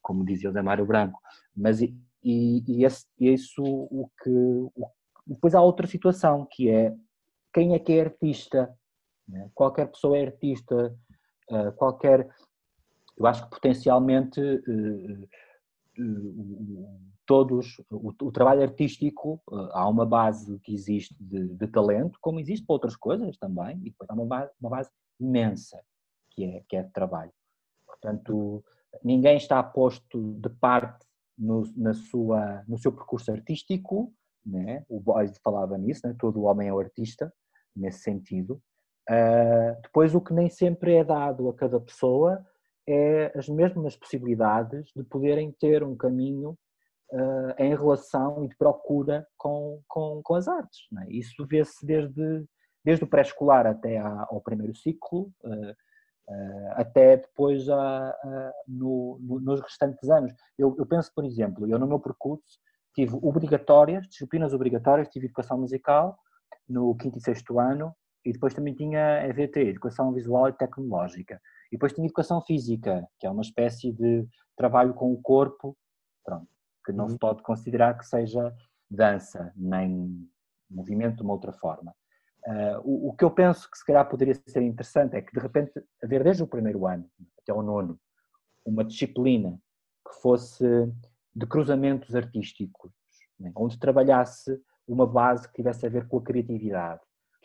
como dizia o Damário Branco. Mas e, e, esse, isso o que, o depois há outra situação que é quem é que é artista? Né? Qualquer pessoa é artista, uh, qualquer. Eu acho que potencialmente uh, todos. O, o, trabalho artístico, há uma base que existe de, de, talento, como existe para outras coisas também, e depois há uma base, uma base imensa que é, que é de trabalho. Portanto, ninguém está posto de parte no, na sua, no seu percurso artístico né? o Boyd falava nisso, né? todo homem é o artista, nesse sentido. Uh, depois, o que nem sempre é dado a cada pessoa é as mesmas possibilidades de poderem ter um caminho uh, em relação e de procura com, com, com as artes. Né? Isso vê-se desde, desde o pré-escolar até ao primeiro ciclo, uh, até depois a, no, no, nos restantes anos. Eu, eu penso, por exemplo, eu no meu percurso tive obrigatórias, disciplinas obrigatórias, tive educação musical no quinto e sexto ano e depois também tinha EVT, educação visual e tecnológica. E depois tinha educação física, que é uma espécie de trabalho com o corpo, pronto, que não uhum. se pode considerar que seja dança, nem movimento de uma outra forma. Uh, o, o, que eu penso que se calhar poderia ser interessante é que de repente haver desde o primeiro ano até o nono uma disciplina que fosse de cruzamentos artísticos, né? onde trabalhasse uma base que tivesse a ver com a criatividade.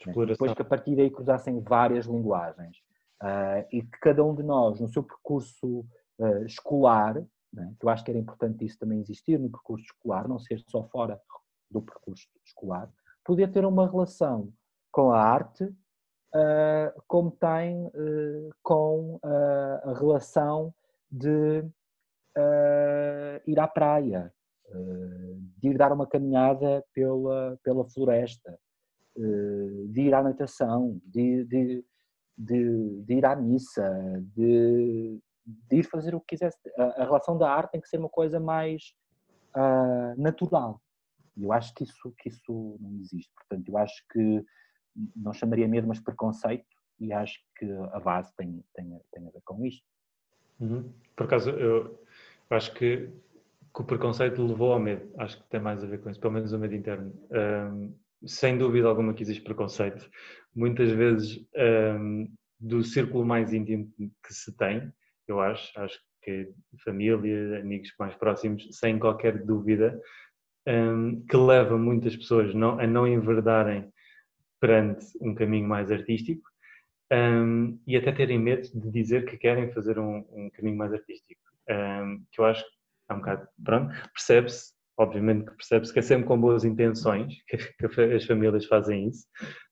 Né? Depois que a partir daí cruzassem várias linguagens uh, e que cada um de nós, no seu percurso uh, escolar, né? que eu acho que era importante isso também existir no percurso escolar, não ser só fora do percurso escolar, poder ter uma relação com a arte uh, como tem com a relação de ir à praia, de ir dar uma caminhada pela, pela floresta, de ir à natação, de, de, de, de ir à missa, de, de, ir fazer o que quisesse. A, a, relação da arte tem que ser uma coisa mais natural. E eu acho que isso, que isso não existe. Portanto, eu acho que não chamaria mesmo mas preconceito e acho que a base tem, tem, tem a ver com isto. Uhum. Por acaso, eu acho que, que, o preconceito levou ao medo. Acho que tem mais a ver com isso, pelo menos o medo interno. Um, sem dúvida alguma que existe preconceito. Muitas vezes um, do círculo mais íntimo que se tem, eu acho, acho que família, amigos mais próximos, sem qualquer dúvida, um, que leva muitas pessoas não, a não enverdarem perante um caminho mais artístico um, e até terem medo de dizer que querem fazer um, um caminho mais artístico. Um, que eu acho que é um bocado, pronto, percebe-se, obviamente que percebe-se que é sempre com boas intenções que, as famílias fazem isso,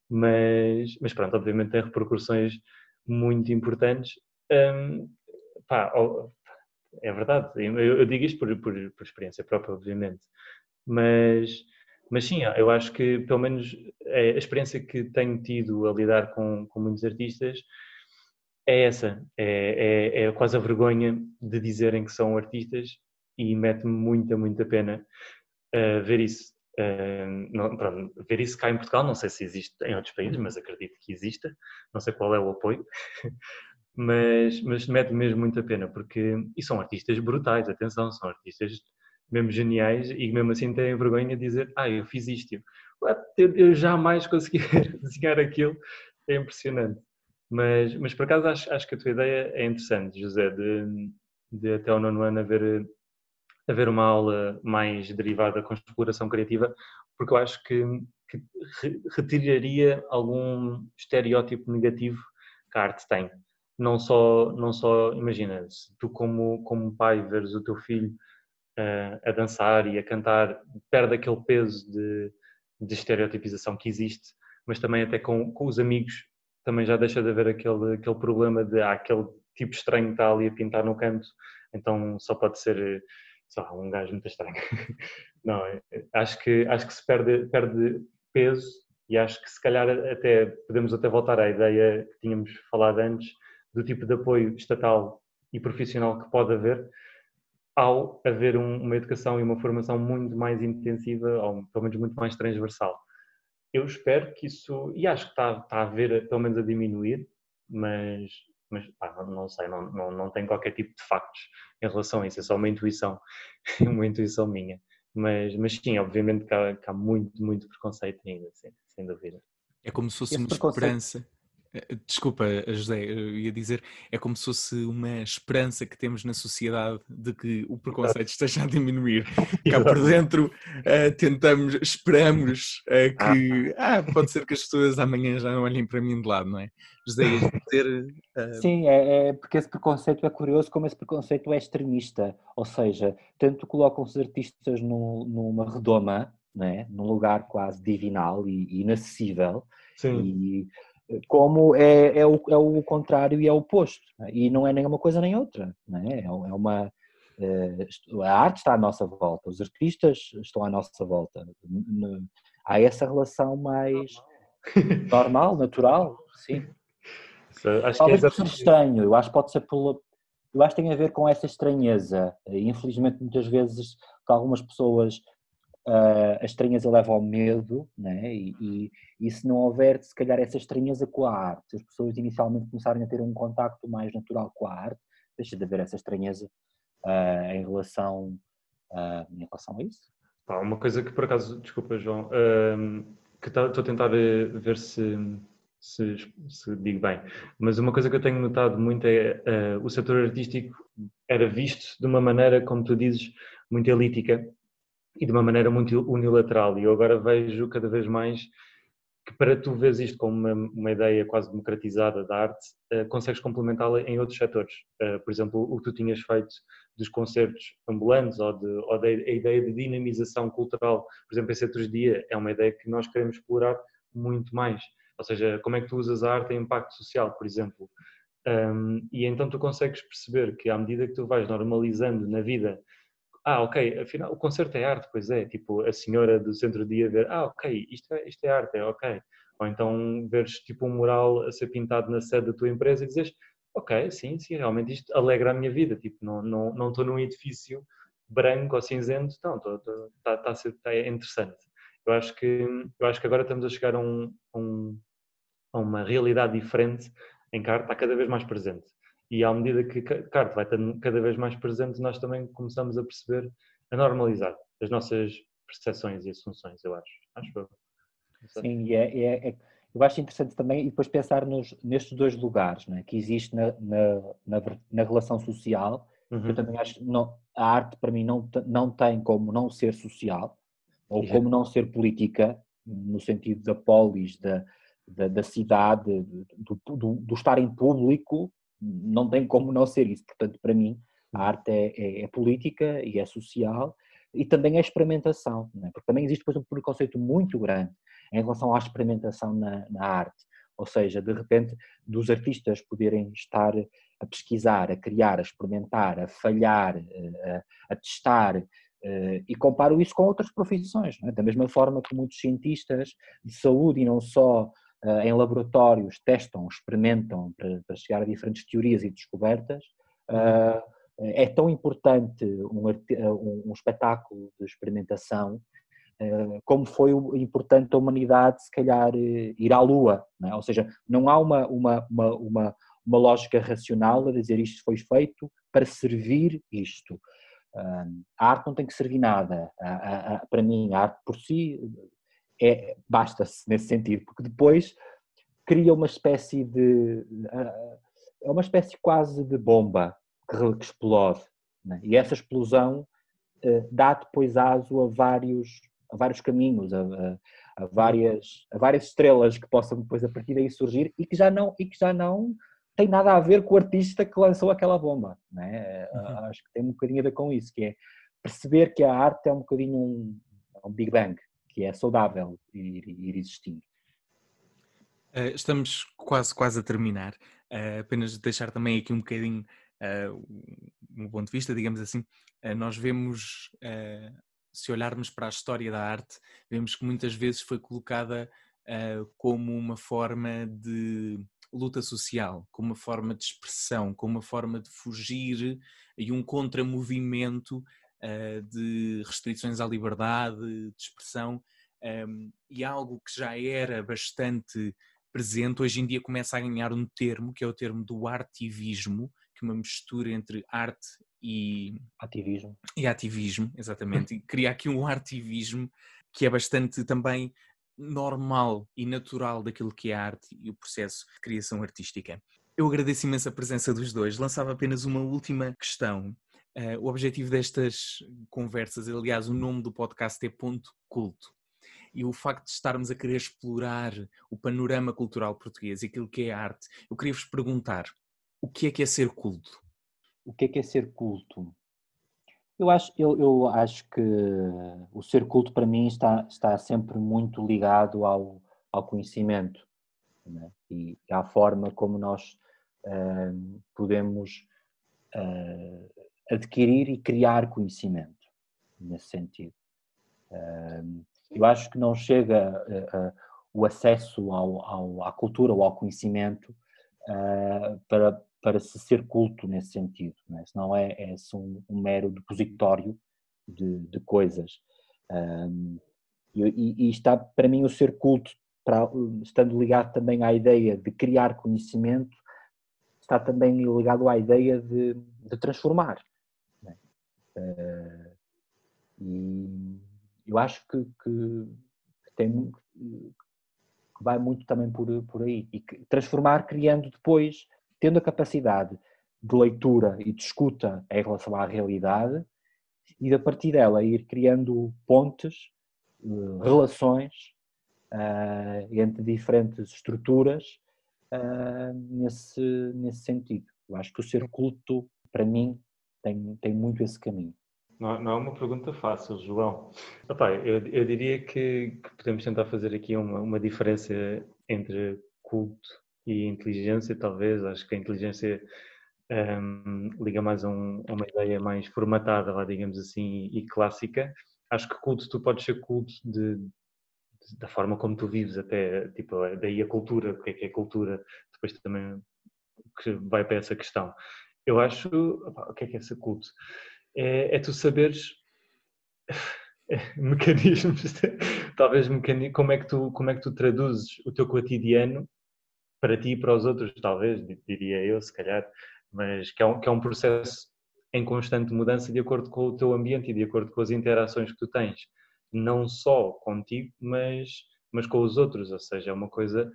mas, mas pronto, obviamente tem repercussões muito importantes. pá, é verdade, eu, eu digo isto por, por, por experiência própria, obviamente, mas mas sim, eu acho que pelo menos é a experiência que tenho tido a lidar com, com muitos artistas é essa, é, é, é, quase a vergonha de dizerem que são artistas e mete-me muita, muita pena uh, ver isso. Uh, não, pronto, ver isso cá em Portugal, não sei se existe em outros países, mas acredito que exista, não sei qual é o apoio, mas, mas mete mesmo muita pena, porque e são artistas brutais, atenção, são artistas mesmo geniais e mesmo assim têm vergonha de dizer ah, eu fiz isto. Eu, eu jamais consegui desenhar aquilo. É impressionante. Mas, mas por acaso acho, acho que a tua ideia é interessante, José, de, de até o nono ano haver, haver uma aula mais derivada com exploração criativa, porque eu acho que, que retiraria algum estereótipo negativo que a arte tem. Não só, não só imagina, se tu como, como pai veres o teu filho a, dançar e a cantar perde aquele peso de, de estereotipização que existe, mas também até com, com os amigos também já deixa de haver aquele, aquele problema de ah, aquele tipo estranho que está ali a pintar no canto, então só pode ser só um gajo muito estranho. Não, acho que, acho que se perde, perde peso e acho que se calhar até podemos até voltar à ideia que tínhamos falado antes do tipo de apoio estatal e profissional que pode haver, ao haver um, uma educação e uma formação muito mais intensiva, ou pelo menos muito mais transversal. Eu espero que isso, e acho que está, está a ver, pelo menos a diminuir, mas, mas pá, não, não, sei, não, não, não tenho qualquer tipo de factos em relação a isso, é só uma intuição, uma intuição minha. Mas, mas sim, obviamente que há, que há muito, muito preconceito ainda, sem, sem dúvida. É como se fosse uma esperança desculpa, José, eu ia dizer, é como se fosse uma esperança que temos na sociedade de que o preconceito esteja a diminuir. Cá por dentro uh, tentamos, esperamos uh, que ah. ah. pode ser que as pessoas amanhã já não olhem para mim de lado, não é? José, ia dizer. Uh... Sim, é, é, porque esse preconceito é curioso, como esse preconceito é extremista, ou seja, tanto colocam os artistas no, numa redoma, né, num lugar quase divinal e, e inacessível. Sim. E, como é, é, o, é o contrário e é o oposto. Né? E não é nem uma coisa nem outra. Né? É, é uma, eh, a arte está à nossa volta, os artistas estão à nossa volta. Há essa relação mais normal, natural, sim. Acho Talvez que é ser estranho, eu acho que pode ser pela, eu acho que tem a ver com essa estranheza. Infelizmente, muitas vezes, algumas pessoas uh, a estranheza leva ao medo, né? E, e, e, se não houver, se calhar, essa estranheza com a arte, se as pessoas inicialmente começarem a ter um contacto mais natural com a arte, deixa de haver essa estranheza uh, em, relação, uh, em relação a isso. Pá, uma coisa que, por acaso, desculpa, João, que estou a tentar ver se, se, se, digo bem, mas uma coisa que eu tenho notado muito é o setor artístico era visto de uma maneira, como tu dizes, muito elítica e de uma maneira muito unilateral. E eu agora vejo cada vez mais que para tu veres isto como uma, uma ideia quase democratizada da arte, uh, consegues complementá-la em outros setores. Uh, por exemplo, o que tu tinhas feito dos concertos ambulantes ou, de, ou da ideia de dinamização cultural, por exemplo, esse outro dia é uma ideia que nós queremos explorar muito mais. Ou seja, como é que tu usas a arte em impacto social, por exemplo. Um, e então tu consegues perceber que à medida que tu vais normalizando na vida ah, ok, afinal o concerto é arte, pois é, tipo a senhora do centro-dia ver, ah, ok, isto é, isto é arte, é ok. Ou então veres tipo um mural a ser pintado na sede da tua empresa e dizes, ok, sim, sim, realmente isto alegra a minha vida, tipo, não estou não, não num edifício branco ou cinzento, não, está tá, tá, é interessante. Eu acho, que, eu acho que agora estamos a chegar a, um, um, a uma realidade diferente em que a arte está cada vez mais presente e à medida que Carte vai estando cada vez mais presente, nós também começamos a perceber, a normalizar as nossas percepções e assunções, eu acho. Acho eu. Sim, e é, é, é, eu acho interessante também e depois pensar nos, nestes dois lugares né, que existe na, na, na, na relação social. Uhum. Eu também acho que não, a arte para mim não, não tem como não ser social ou como não ser política, no sentido da polis, da, da, da cidade, do, do, do, estar em público, não tem como não ser isso. Portanto, para mim, a arte é, é, é política e é social e também é experimentação, é? porque também existe depois um preconceito muito grande em relação à experimentação na, na, arte, ou seja, de repente dos artistas poderem estar a pesquisar, a criar, a experimentar, a falhar, eh, a, a testar, eh, e comparo isso com outras profissões, é? da mesma forma que muitos cientistas de saúde e não só em laboratórios testam, experimentam para, para chegar a diferentes teorias e descobertas, é tão importante um, um, um espetáculo de experimentação como foi importante a humanidade, se calhar, ir à Lua. É? Ou seja, não há uma, uma, uma, uma, uma lógica racional a dizer isto foi feito para servir isto. A arte não tem que servir nada. Para mim, a arte por si é, basta-se nesse sentido, porque depois cria uma espécie de. É uma espécie quase de bomba que, que explode. Né? E essa explosão uh, dá depois aso a vários, a vários caminhos, a, a, a, várias, a várias estrelas que possam depois a partir daí surgir e que já não, e que já não tem nada a ver com o artista que lançou aquela bomba. Né? Uhum. Acho que tem um bocadinho a ver com isso, que é perceber que a arte é um bocadinho um, um Big Bang, que é saudável ir, ir. Uh, estamos quase, quase a terminar. Uh, apenas deixar também aqui um bocadinho uh, um ponto de vista, digamos assim. Nós vemos, se olharmos para a história da arte, vemos que muitas vezes foi colocada como uma forma de luta social, como uma forma de expressão, como uma forma de fugir e um contramovimento de restrições à liberdade de expressão um, e algo que já era bastante presente, hoje em dia começa a ganhar um termo, que é o termo do artivismo, que é uma mistura entre arte e ativismo. E ativismo, exatamente. e cria aqui um artivismo que é bastante também normal e natural daquilo que é a arte e o processo de criação artística. Eu agradeço imenso a presença dos dois. Lançava apenas uma última questão. Uh, o objetivo destas conversas, aliás, o nome do podcast é Ponto Culto. E o facto de estarmos a querer explorar o panorama cultural português e aquilo que é arte, eu queria vos perguntar: o que é que é ser culto? O que é que é ser culto? Eu acho, eu, eu acho que o ser culto para mim está, está sempre muito ligado ao, ao conhecimento né? e à forma como nós uh, podemos uh, adquirir e criar conhecimento nesse sentido. Eu acho que não chega o acesso ao, ao, à cultura ou ao conhecimento para para se ser culto nesse sentido, não é? senão é, é um, um, mero depositório de, de coisas. E, e, está, para mim, o ser culto, para, estando ligado também à ideia de criar conhecimento, está também ligado à ideia de, de transformar. Uh, e eu acho que, que, tem, que vai muito também por, por aí. E que, transformar criando depois tendo a capacidade de leitura e de escuta em relação à realidade e a partir dela ir criando pontes, eh, relações uh, entre diferentes estruturas nesse, nesse sentido. Eu acho que o ser culto, para mim, tem, tem muito esse caminho. Não, não é uma pergunta fácil, João. Opa, eu, eu diria que, que, podemos tentar fazer aqui uma, uma diferença entre culto e inteligência, talvez. Acho que a inteligência um, liga mais a, um, a, uma ideia mais formatada, lá, digamos assim, e clássica. Acho que culto, tu podes ser culto de, de, da forma como tu vives, até, tipo, daí a cultura, o que é que é cultura, depois também que vai para essa questão. Eu acho, opa, o que é que é ser culto? É, é tu saberes mecanismos, talvez mecanismos, como é que tu como é que tu traduzes o teu cotidiano para ti e para os outros, talvez, diria eu, se calhar, mas que é um, que é um processo em constante mudança de acordo com o teu ambiente e de acordo com as interações que tu tens, não só contigo, mas, mas com os outros, ou seja, é uma coisa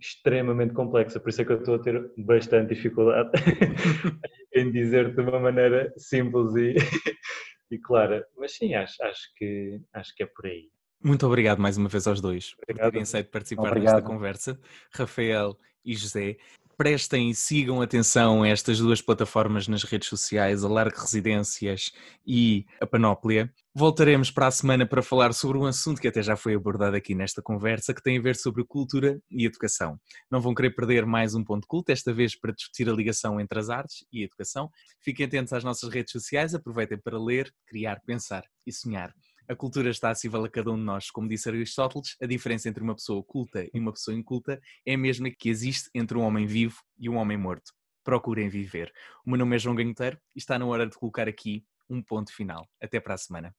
extremamente complexa, por isso é que eu estou a ter bastante dificuldade em dizer de uma maneira simples e, e clara, mas sim, acho, acho, que, acho que é por aí. Muito obrigado mais uma vez aos dois obrigado. por terem aceito participar obrigado. desta conversa, Rafael e José prestem e sigam atenção a estas duas plataformas nas redes sociais, a Largo Residências e a Panóplia. Voltaremos para a semana para falar sobre um assunto que até já foi abordado aqui nesta conversa, que tem a ver sobre cultura e educação. Não vão querer perder mais um ponto culto, desta vez para discutir a ligação entre as artes e a educação. Fiquem atentos às nossas redes sociais, aproveitem para ler, criar, pensar e sonhar. A cultura está acessível a cada um de nós. Como disse Aristóteles, a diferença entre uma pessoa culta e uma pessoa inculta é a mesma que existe entre um homem vivo e um homem morto. Procurem viver. O meu nome é João Ganhoteiro e está na hora de colocar aqui um ponto final. Até para a semana.